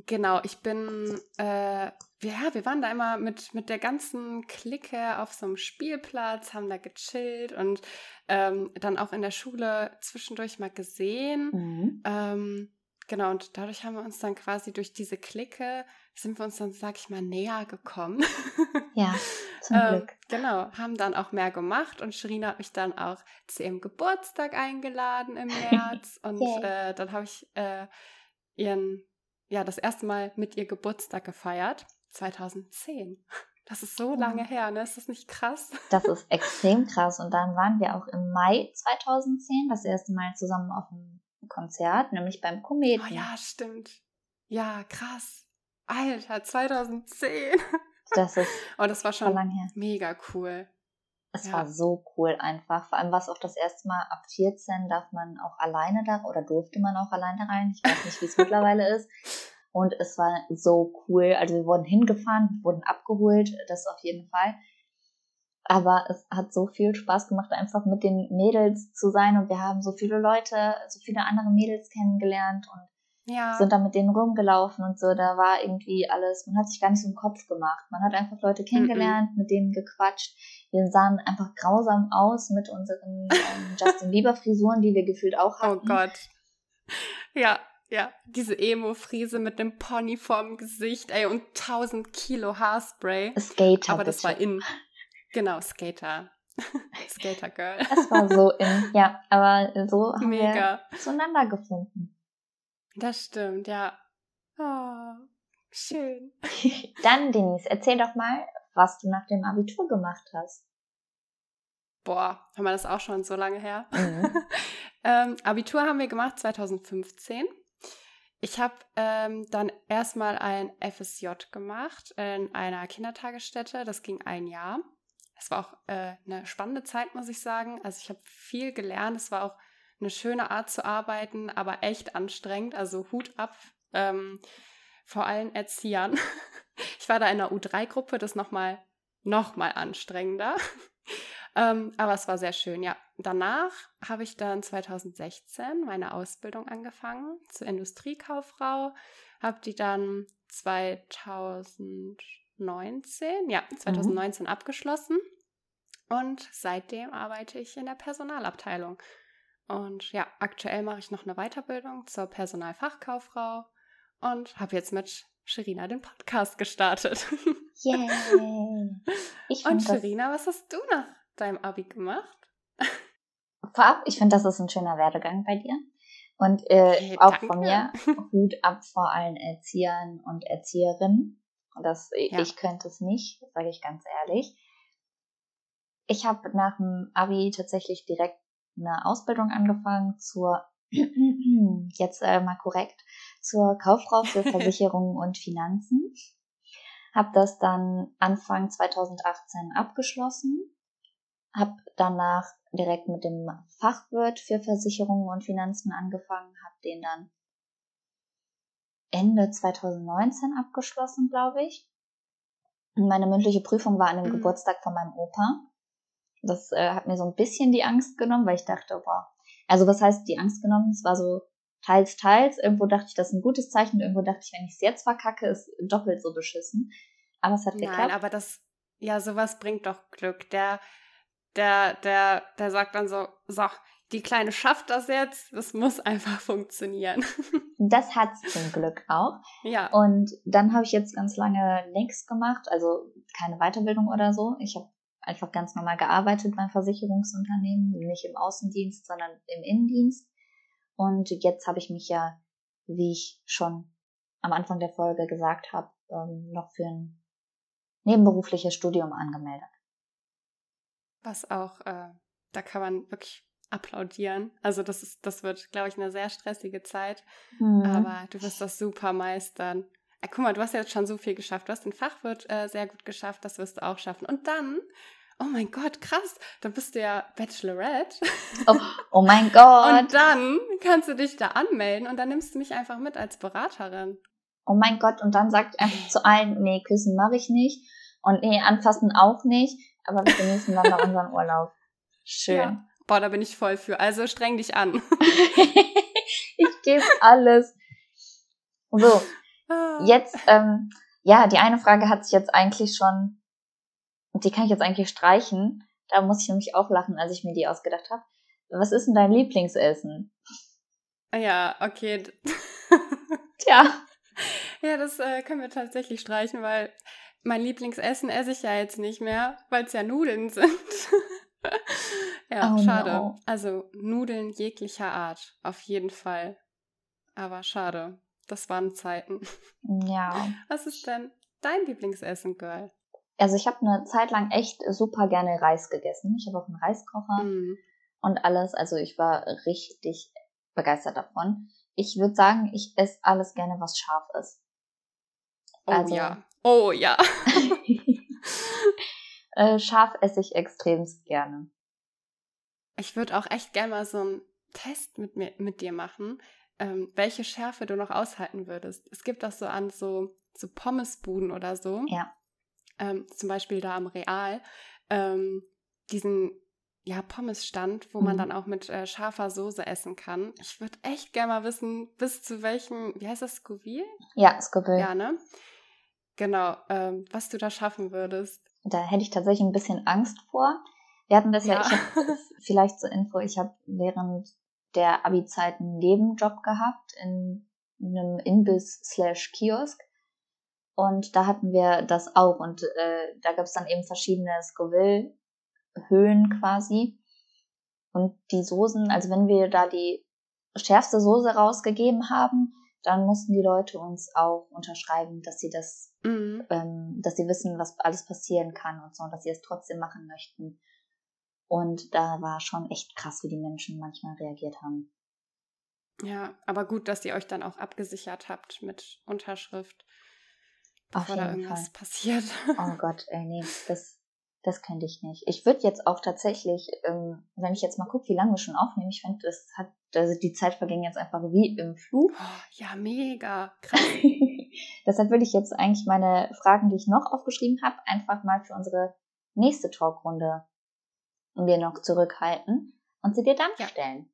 genau, ich bin äh, ja, wir waren da immer mit, mit der ganzen Clique auf so einem Spielplatz, haben da gechillt und ähm, dann auch in der Schule zwischendurch mal gesehen. Mhm. Ähm, genau, und dadurch haben wir uns dann quasi durch diese Clique, sind wir uns dann, sag ich mal, näher gekommen. Ja, zum ähm, Glück. genau, haben dann auch mehr gemacht und Sherina hat mich dann auch zu ihrem Geburtstag eingeladen im März und yeah. äh, dann habe ich äh, ihren, ja, das erste Mal mit ihr Geburtstag gefeiert. 2010. Das ist so lange her, ne? Ist das nicht krass? Das ist extrem krass. Und dann waren wir auch im Mai 2010 das erste Mal zusammen auf einem Konzert, nämlich beim Kometen. Oh ja, stimmt. Ja, krass. Alter, 2010. Das ist oh, das war schon mega cool. Es ja. war so cool einfach. Vor allem war es auch das erste Mal ab 14 darf man auch alleine da oder durfte man auch alleine rein. Ich weiß nicht, wie es mittlerweile ist. Und es war so cool. Also wir wurden hingefahren, wurden abgeholt, das auf jeden Fall. Aber es hat so viel Spaß gemacht, einfach mit den Mädels zu sein. Und wir haben so viele Leute, so viele andere Mädels kennengelernt und ja. sind dann mit denen rumgelaufen und so. Da war irgendwie alles, man hat sich gar nicht so im Kopf gemacht. Man hat einfach Leute kennengelernt, mm -mm. mit denen gequatscht. Wir sahen einfach grausam aus mit unseren ähm, Justin Bieber Frisuren, die wir gefühlt auch oh hatten. Oh Gott. Ja, ja, diese Emo-Friese mit dem Pony vorm Gesicht, ey, und 1000 Kilo Haarspray. Skater. Aber das bitte. war in. Genau, Skater. Skater Girl. Das war so in, ja, aber so haben Mega. wir zueinander gefunden. Das stimmt, ja. Oh, schön. Dann, Denise, erzähl doch mal, was du nach dem Abitur gemacht hast. Boah, haben wir das auch schon so lange her? Mhm. ähm, Abitur haben wir gemacht 2015. Ich habe ähm, dann erstmal ein FSJ gemacht in einer Kindertagesstätte. Das ging ein Jahr. Es war auch äh, eine spannende Zeit, muss ich sagen. Also ich habe viel gelernt. Es war auch eine schöne Art zu arbeiten, aber echt anstrengend. Also Hut ab ähm, vor allen Erziehern. Ich war da in einer U3-Gruppe, das nochmal noch mal anstrengender. ähm, aber es war sehr schön, ja danach habe ich dann 2016 meine Ausbildung angefangen zur Industriekauffrau, habe die dann 2019, ja, 2019 mhm. abgeschlossen und seitdem arbeite ich in der Personalabteilung. Und ja, aktuell mache ich noch eine Weiterbildung zur Personalfachkauffrau und habe jetzt mit Sherina den Podcast gestartet. Yay! Yeah. und Sherina, was hast du nach deinem Abi gemacht? vorab, ich finde, das ist ein schöner Werdegang bei dir. Und äh, hey, auch danke. von mir, Hut ab vor allen Erziehern und Erzieherinnen. Das, ja. Ich könnte es nicht, sage ich ganz ehrlich. Ich habe nach dem Abi tatsächlich direkt eine Ausbildung angefangen zur, jetzt äh, mal korrekt, zur Kauffrau für Versicherungen und Finanzen. Habe das dann Anfang 2018 abgeschlossen. Habe danach direkt mit dem Fachwirt für Versicherungen und Finanzen angefangen, habe den dann Ende 2019 abgeschlossen, glaube ich. Meine mündliche Prüfung war an dem mhm. Geburtstag von meinem Opa. Das äh, hat mir so ein bisschen die Angst genommen, weil ich dachte, boah, also was heißt die Angst genommen? Es war so teils, teils. Irgendwo dachte ich, das ist ein gutes Zeichen. Irgendwo dachte ich, wenn ich es jetzt verkacke, ist doppelt so beschissen. Aber es hat Nein, geklappt. aber das, ja, sowas bringt doch Glück. Der der, der, der sagt dann so, so, die Kleine schafft das jetzt, das muss einfach funktionieren. Das hat's zum Glück auch. Ja. Und dann habe ich jetzt ganz lange nichts gemacht, also keine Weiterbildung oder so. Ich habe einfach ganz normal gearbeitet beim Versicherungsunternehmen, nicht im Außendienst, sondern im Innendienst. Und jetzt habe ich mich ja, wie ich schon am Anfang der Folge gesagt habe, ähm, noch für ein nebenberufliches Studium angemeldet. Was auch, äh, da kann man wirklich applaudieren. Also das ist, das wird, glaube ich, eine sehr stressige Zeit. Mhm. Aber du wirst das super meistern. Äh, guck mal, du hast jetzt schon so viel geschafft. Du hast den Fachwirt äh, sehr gut geschafft, das wirst du auch schaffen. Und dann, oh mein Gott, krass, dann bist du ja Bachelorette. Oh, oh mein Gott. und dann kannst du dich da anmelden und dann nimmst du mich einfach mit als Beraterin. Oh mein Gott, und dann sagt einfach zu allen, nee, küssen mache ich nicht. Und nee, anfassen auch nicht aber wir genießen dann noch unseren Urlaub. Schön. Ja. Boah, da bin ich voll für. Also streng dich an. ich gebe alles. So, ah. Jetzt, ähm, ja, die eine Frage hat sich jetzt eigentlich schon, die kann ich jetzt eigentlich streichen. Da muss ich nämlich auch lachen, als ich mir die ausgedacht habe. Was ist denn dein Lieblingsessen? Ja, okay. Tja. Ja, das äh, können wir tatsächlich streichen, weil mein Lieblingsessen esse ich ja jetzt nicht mehr, weil es ja Nudeln sind. ja, oh schade. No. Also Nudeln jeglicher Art, auf jeden Fall. Aber schade. Das waren Zeiten. Ja. Was ist denn dein Lieblingsessen, Girl? Also ich habe eine Zeit lang echt super gerne Reis gegessen. Ich habe auch einen Reiskocher mm. und alles. Also ich war richtig begeistert davon. Ich würde sagen, ich esse alles gerne, was scharf ist. Oh also, ja. Oh ja. äh, scharf esse ich extremst gerne. Ich würde auch echt gerne mal so einen Test mit, mir, mit dir machen, ähm, welche Schärfe du noch aushalten würdest. Es gibt das so an so, so Pommesbuden oder so. Ja. Ähm, zum Beispiel da am Real. Ähm, diesen ja, Pommesstand, wo mhm. man dann auch mit äh, scharfer Soße essen kann. Ich würde echt gerne mal wissen, bis zu welchem, wie heißt das, Scoville? Ja, Scoville. Ja, ne? Genau, ähm, was du da schaffen würdest. Da hätte ich tatsächlich ein bisschen Angst vor. Wir hatten das ja, ja ich hab, vielleicht zur Info, ich habe während der Abi-Zeit einen Nebenjob gehabt in einem Imbiss slash Kiosk. Und da hatten wir das auch. Und äh, da gab es dann eben verschiedene Scoville-Höhen quasi. Und die Soßen, also wenn wir da die schärfste Soße rausgegeben haben, dann mussten die Leute uns auch unterschreiben, dass sie das, mhm. ähm, dass sie wissen, was alles passieren kann und so, und dass sie es trotzdem machen möchten. Und da war schon echt krass, wie die Menschen manchmal reagiert haben. Ja, aber gut, dass ihr euch dann auch abgesichert habt mit Unterschrift, bevor da irgendwas Fall. passiert. Oh Gott, ey, nee, das, das könnte ich nicht. Ich würde jetzt auch tatsächlich, ähm, wenn ich jetzt mal gucke, wie lange wir schon aufnehmen, ich finde, das hat, also die Zeit verging jetzt einfach wie im Flug. Oh, ja, mega, krass. Deshalb würde ich jetzt eigentlich meine Fragen, die ich noch aufgeschrieben habe, einfach mal für unsere nächste Talkrunde wir noch zurückhalten und sie dir dann ja. stellen.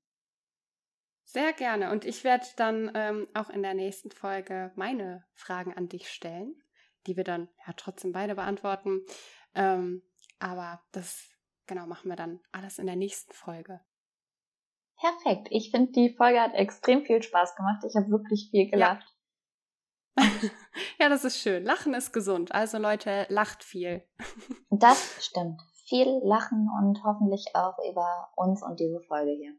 Sehr gerne. Und ich werde dann ähm, auch in der nächsten Folge meine Fragen an dich stellen, die wir dann ja trotzdem beide beantworten. Ähm, aber das genau machen wir dann alles in der nächsten Folge. Perfekt. Ich finde, die Folge hat extrem viel Spaß gemacht. Ich habe wirklich viel gelacht. Ja. ja, das ist schön. Lachen ist gesund. Also Leute, lacht viel. das stimmt viel lachen und hoffentlich auch über uns und diese Folge hier.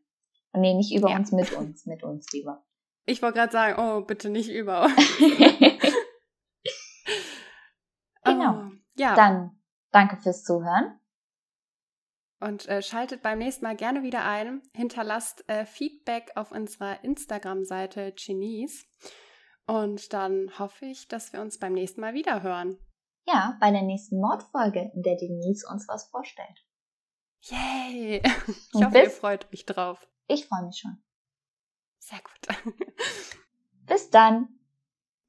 Nee, nicht über ja. uns, mit uns, mit uns lieber. Ich wollte gerade sagen, oh, bitte nicht über uns. genau. Oh, ja. Dann danke fürs Zuhören. Und äh, schaltet beim nächsten Mal gerne wieder ein. Hinterlasst äh, Feedback auf unserer Instagram-Seite Genies. Und dann hoffe ich, dass wir uns beim nächsten Mal wieder hören. Ja, bei der nächsten Mordfolge, in der Denise uns was vorstellt. Yay! Ich hoffe, ihr freut euch drauf. Ich freue mich schon. Sehr gut. Bis dann.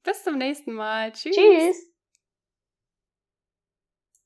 Bis zum nächsten Mal. Tschüss. Tschüss.